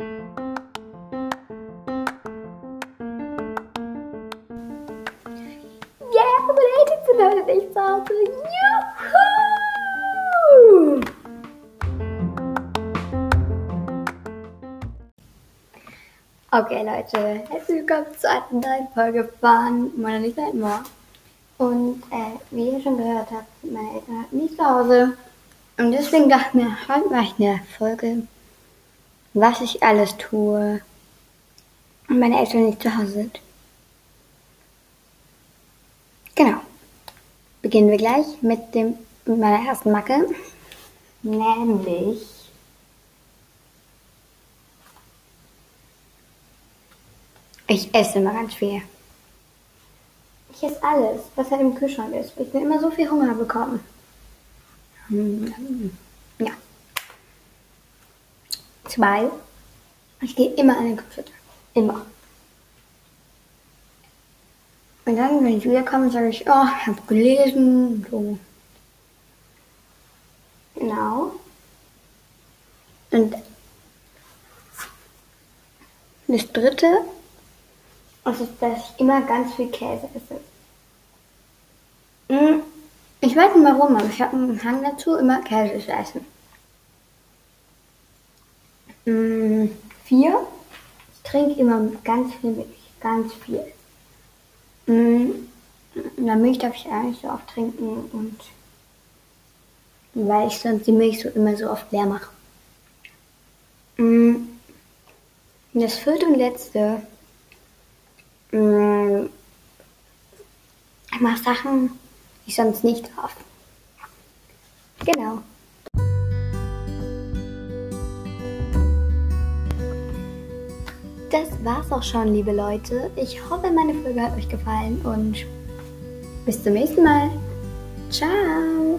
Yeah, sind nicht zu Hause. Juhu! Okay, Leute, herzlich willkommen zu einer neuen Folge von Mona Lisa. Und äh, wie ihr schon gehört habt, sind meine Eltern heute nicht zu Hause. Und deswegen dachte ich mir, heute mache ich eine Folge, was ich alles tue, wenn meine Eltern nicht zu Hause sind. Genau. Beginnen wir gleich mit dem mit meiner ersten Macke, nämlich ich esse immer ganz viel. Ich esse alles, was halt im Kühlschrank ist. Ich will immer so viel Hunger bekommen. Hm. Zwei. Ich gehe immer an den Computer. Immer. Und dann, wenn ich wiederkomme, sage ich, oh, ich habe gelesen. So. Genau. Und das dritte ist, dass ich immer ganz viel Käse esse. Mm, Ich weiß nicht warum, aber ich habe einen Hang dazu, immer Käse zu essen. Mm, Vier. Ich trinke immer ganz viel Milch. Ganz viel. Mm, Na, Milch darf ich eigentlich so oft trinken und weil ich sonst die Milch so immer so oft leer mache. Mm, Das vierte und letzte. mm, Ich mache Sachen, die ich sonst nicht darf. Genau. Das war's auch schon, liebe Leute. Ich hoffe, meine Folge hat euch gefallen und bis zum nächsten Mal. Ciao.